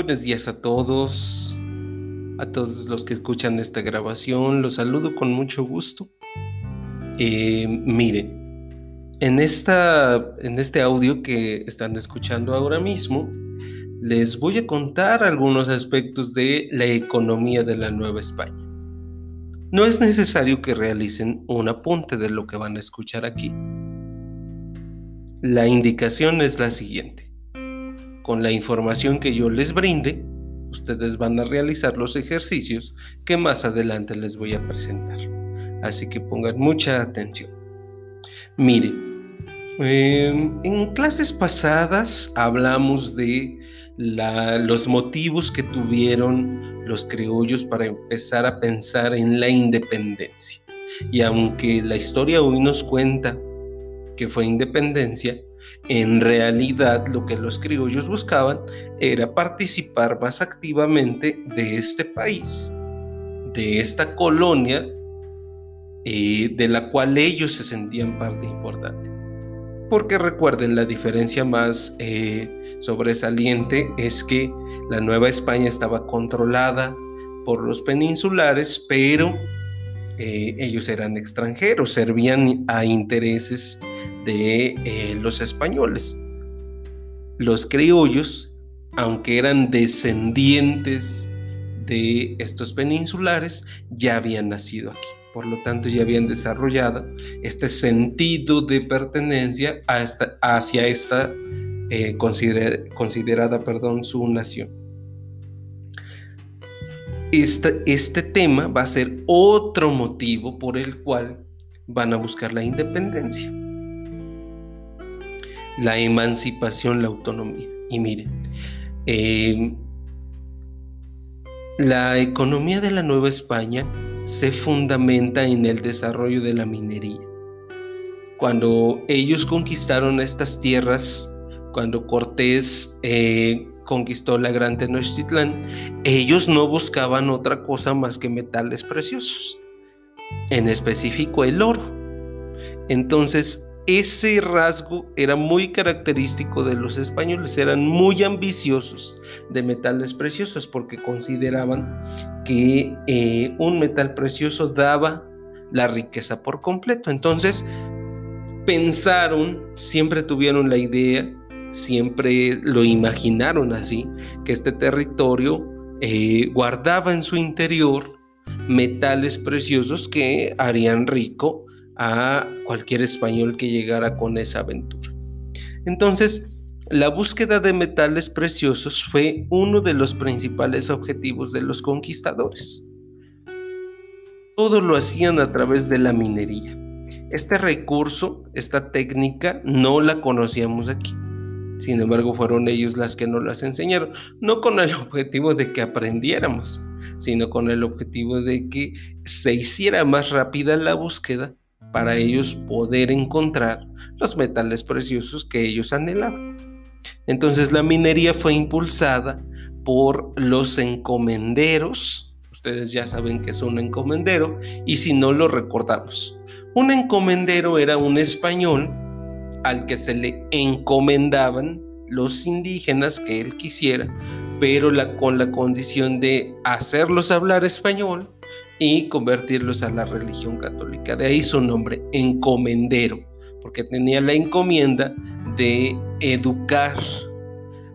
Buenos días a todos, a todos los que escuchan esta grabación, los saludo con mucho gusto. Eh, miren, en, esta, en este audio que están escuchando ahora mismo, les voy a contar algunos aspectos de la economía de la Nueva España. No es necesario que realicen un apunte de lo que van a escuchar aquí. La indicación es la siguiente con la información que yo les brinde, ustedes van a realizar los ejercicios que más adelante les voy a presentar. Así que pongan mucha atención. Miren, em, en clases pasadas hablamos de los motivos que tuvieron los criollos para empezar a pensar en la independencia. Y aunque la historia hoy nos cuenta que fue independencia, en realidad lo que los criollos buscaban era participar más activamente de este país, de esta colonia eh, de la cual ellos se sentían parte importante. Porque recuerden, la diferencia más eh, sobresaliente es que la Nueva España estaba controlada por los peninsulares, pero eh, ellos eran extranjeros, servían a intereses de eh, los españoles. Los criollos, aunque eran descendientes de estos peninsulares, ya habían nacido aquí. Por lo tanto, ya habían desarrollado este sentido de pertenencia hacia esta eh, considerada perdón, su nación. Este, este tema va a ser otro motivo por el cual van a buscar la independencia la emancipación, la autonomía. Y miren, eh, la economía de la Nueva España se fundamenta en el desarrollo de la minería. Cuando ellos conquistaron estas tierras, cuando Cortés eh, conquistó la Gran Tenochtitlán, ellos no buscaban otra cosa más que metales preciosos, en específico el oro. Entonces, ese rasgo era muy característico de los españoles, eran muy ambiciosos de metales preciosos porque consideraban que eh, un metal precioso daba la riqueza por completo. Entonces, pensaron, siempre tuvieron la idea, siempre lo imaginaron así, que este territorio eh, guardaba en su interior metales preciosos que harían rico a cualquier español que llegara con esa aventura. Entonces, la búsqueda de metales preciosos fue uno de los principales objetivos de los conquistadores. Todo lo hacían a través de la minería. Este recurso, esta técnica, no la conocíamos aquí. Sin embargo, fueron ellos las que nos las enseñaron, no con el objetivo de que aprendiéramos, sino con el objetivo de que se hiciera más rápida la búsqueda para ellos poder encontrar los metales preciosos que ellos anhelaban. Entonces la minería fue impulsada por los encomenderos. Ustedes ya saben que es un encomendero y si no lo recordamos. Un encomendero era un español al que se le encomendaban los indígenas que él quisiera, pero con la condición de hacerlos hablar español y convertirlos a la religión católica. De ahí su nombre, encomendero, porque tenía la encomienda de educar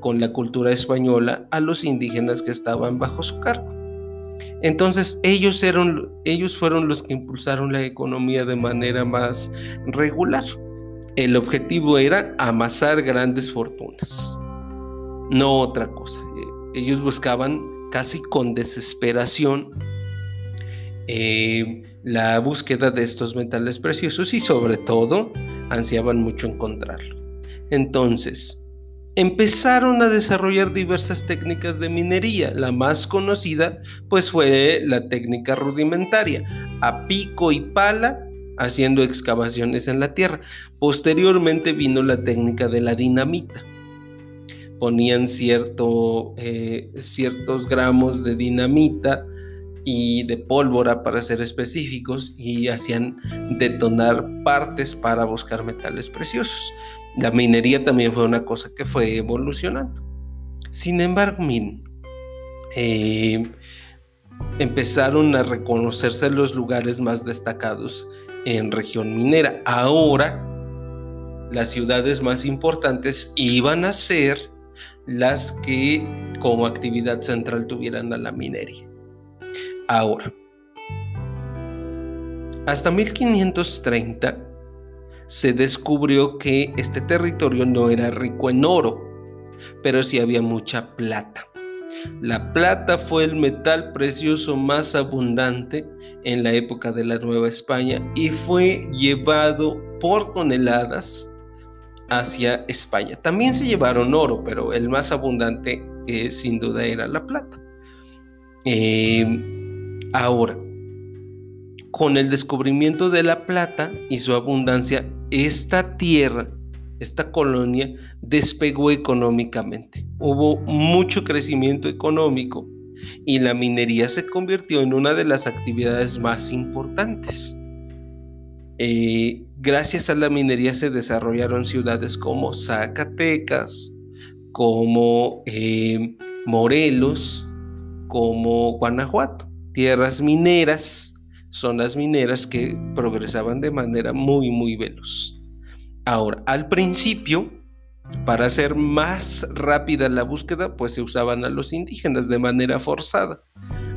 con la cultura española a los indígenas que estaban bajo su cargo. Entonces ellos, ellos fueron los que impulsaron la economía de manera más regular. El objetivo era amasar grandes fortunas, no otra cosa. Ellos buscaban casi con desesperación eh, la búsqueda de estos metales preciosos y sobre todo ansiaban mucho encontrarlo. Entonces, empezaron a desarrollar diversas técnicas de minería. La más conocida pues fue la técnica rudimentaria, a pico y pala haciendo excavaciones en la tierra. Posteriormente vino la técnica de la dinamita. Ponían cierto, eh, ciertos gramos de dinamita y de pólvora para ser específicos y hacían detonar partes para buscar metales preciosos. La minería también fue una cosa que fue evolucionando. Sin embargo, eh, empezaron a reconocerse los lugares más destacados en región minera. Ahora, las ciudades más importantes iban a ser las que como actividad central tuvieran a la minería. Ahora, hasta 1530 se descubrió que este territorio no era rico en oro, pero sí había mucha plata. La plata fue el metal precioso más abundante en la época de la Nueva España y fue llevado por toneladas hacia España. También se llevaron oro, pero el más abundante eh, sin duda era la plata. Em, ahora, con el descubrimiento de la plata y su abundancia, esta tierra, esta colonia, despegó económicamente. Hubo mucho crecimiento económico y la minería se convirtió en una de las actividades más importantes. Eh, gracias a la minería se desarrollaron ciudades como Zacatecas, como eh, Morelos, como Guanajuato, tierras mineras, zonas mineras que progresaban de manera muy, muy veloz. Ahora, al principio, para hacer más rápida la búsqueda, pues se usaban a los indígenas de manera forzada.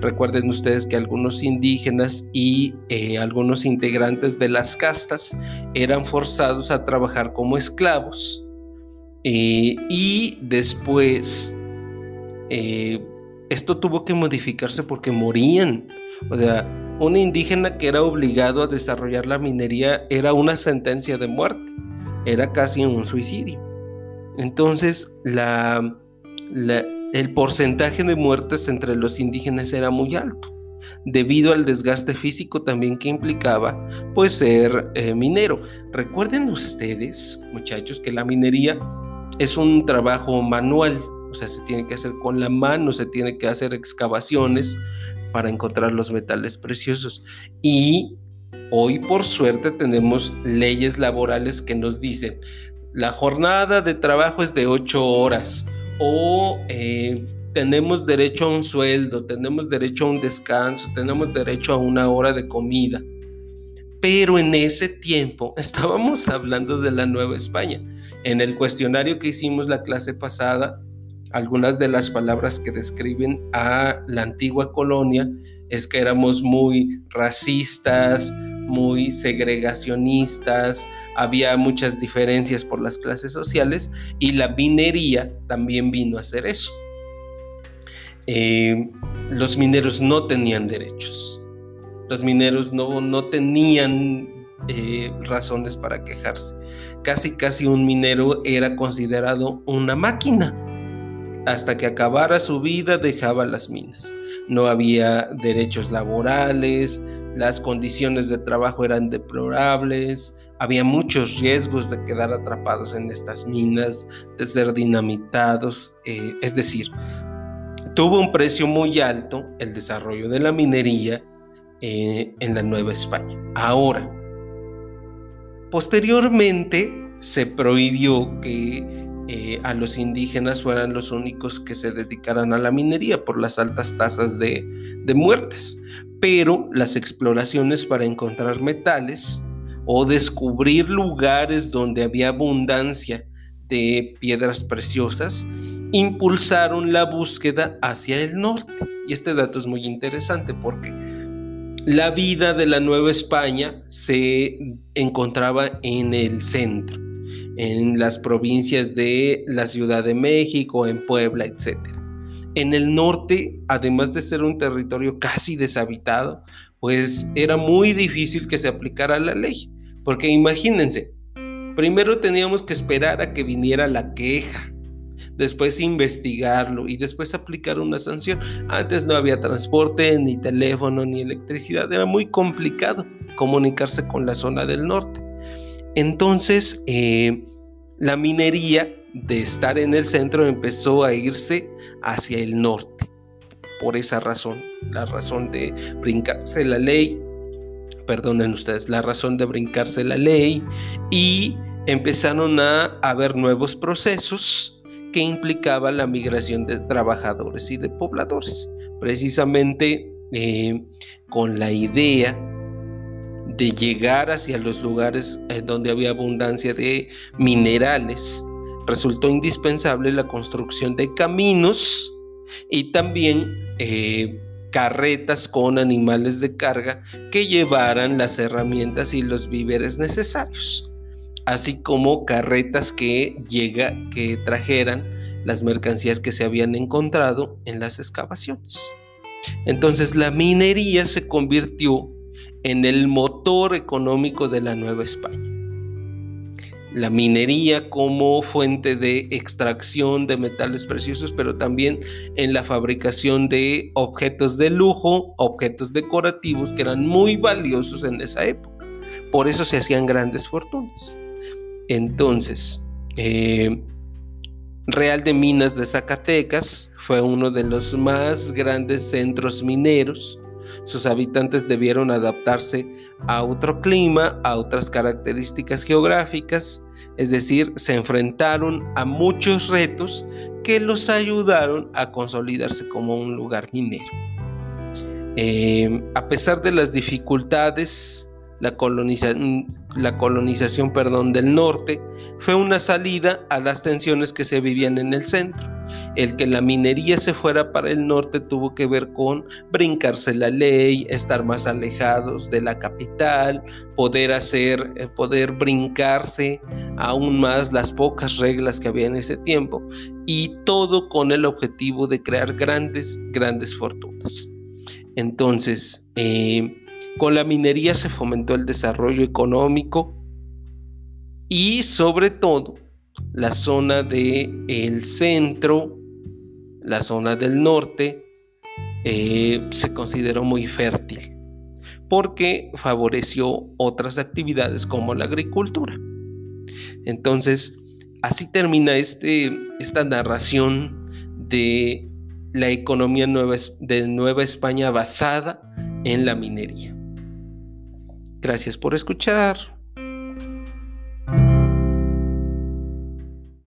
Recuerden ustedes que algunos indígenas y eh, algunos integrantes de las castas eran forzados a trabajar como esclavos eh, y después eh, esto tuvo que modificarse porque morían. O sea, un indígena que era obligado a desarrollar la minería era una sentencia de muerte, era casi un suicidio. Entonces, el porcentaje de muertes entre los indígenas era muy alto, debido al desgaste físico también que implicaba pues ser eh, minero. Recuerden ustedes, muchachos, que la minería es un trabajo manual, o sea, se tiene que hacer con la mano, se tiene que hacer excavaciones para encontrar los metales preciosos. Y hoy por suerte tenemos leyes laborales que nos dicen, la jornada de trabajo es de ocho horas o eh, tenemos derecho a un sueldo, tenemos derecho a un descanso, tenemos derecho a una hora de comida. Pero en ese tiempo estábamos hablando de la Nueva España. En el cuestionario que hicimos la clase pasada, algunas de las palabras que describen a la antigua colonia es que éramos muy racistas, muy segregacionistas, había muchas diferencias por las clases sociales y la minería también vino a hacer eso. Eh, los mineros no tenían derechos, los mineros no, no tenían eh, razones para quejarse. Casi, casi un minero era considerado una máquina. Hasta que acabara su vida dejaba las minas. No había derechos laborales, las condiciones de trabajo eran deplorables, había muchos riesgos de quedar atrapados en estas minas, de ser dinamitados, eh, es decir, tuvo un precio muy alto el desarrollo de la minería eh, en la Nueva España. Ahora, posteriormente se prohibió que eh, a los indígenas fueran los únicos que se dedicaran a la minería por las altas tasas de, de muertes, pero las exploraciones para encontrar metales o descubrir lugares donde había abundancia de piedras preciosas, impulsaron la búsqueda hacia el norte. Y este dato es muy interesante porque la vida de la Nueva España se encontraba en el centro, en las provincias de la Ciudad de México, en Puebla, etc. En el norte, además de ser un territorio casi deshabitado, pues era muy difícil que se aplicara la ley. Porque imagínense, primero teníamos que esperar a que viniera la queja, después investigarlo y después aplicar una sanción. Antes no había transporte, ni teléfono, ni electricidad. Era muy complicado comunicarse con la zona del norte. Entonces, eh, la minería de estar en el centro empezó a irse hacia el norte. Por esa razón, la razón de brincarse la ley perdonen ustedes, la razón de brincarse la ley y empezaron a haber nuevos procesos que implicaba la migración de trabajadores y de pobladores, precisamente eh, con la idea de llegar hacia los lugares donde había abundancia de minerales, resultó indispensable la construcción de caminos y también eh, carretas con animales de carga que llevaran las herramientas y los víveres necesarios, así como carretas que, llega, que trajeran las mercancías que se habían encontrado en las excavaciones. Entonces la minería se convirtió en el motor económico de la Nueva España. La minería como fuente de extracción de metales preciosos, pero también en la fabricación de objetos de lujo, objetos decorativos que eran muy valiosos en esa época. Por eso se hacían grandes fortunas. Entonces, eh, Real de Minas de Zacatecas fue uno de los más grandes centros mineros. Sus habitantes debieron adaptarse a otro clima, a otras características geográficas, es decir, se enfrentaron a muchos retos que los ayudaron a consolidarse como un lugar minero. Eh, a pesar de las dificultades la, la colonización perdón, del norte fue una salida a las tensiones que se vivían en el centro. El que la minería se fuera para el norte tuvo que ver con brincarse la ley, estar más alejados de la capital, poder hacer, eh, poder brincarse aún más las pocas reglas que había en ese tiempo y todo con el objetivo de crear grandes, grandes fortunas. Entonces, eh, con la minería se fomentó el desarrollo económico y sobre todo la zona del el centro, la zona del norte, eh, se consideró muy fértil porque favoreció otras actividades como la agricultura. Entonces, así termina este, esta narración de la economía nueva, de Nueva España basada en la minería. Gracias por escuchar.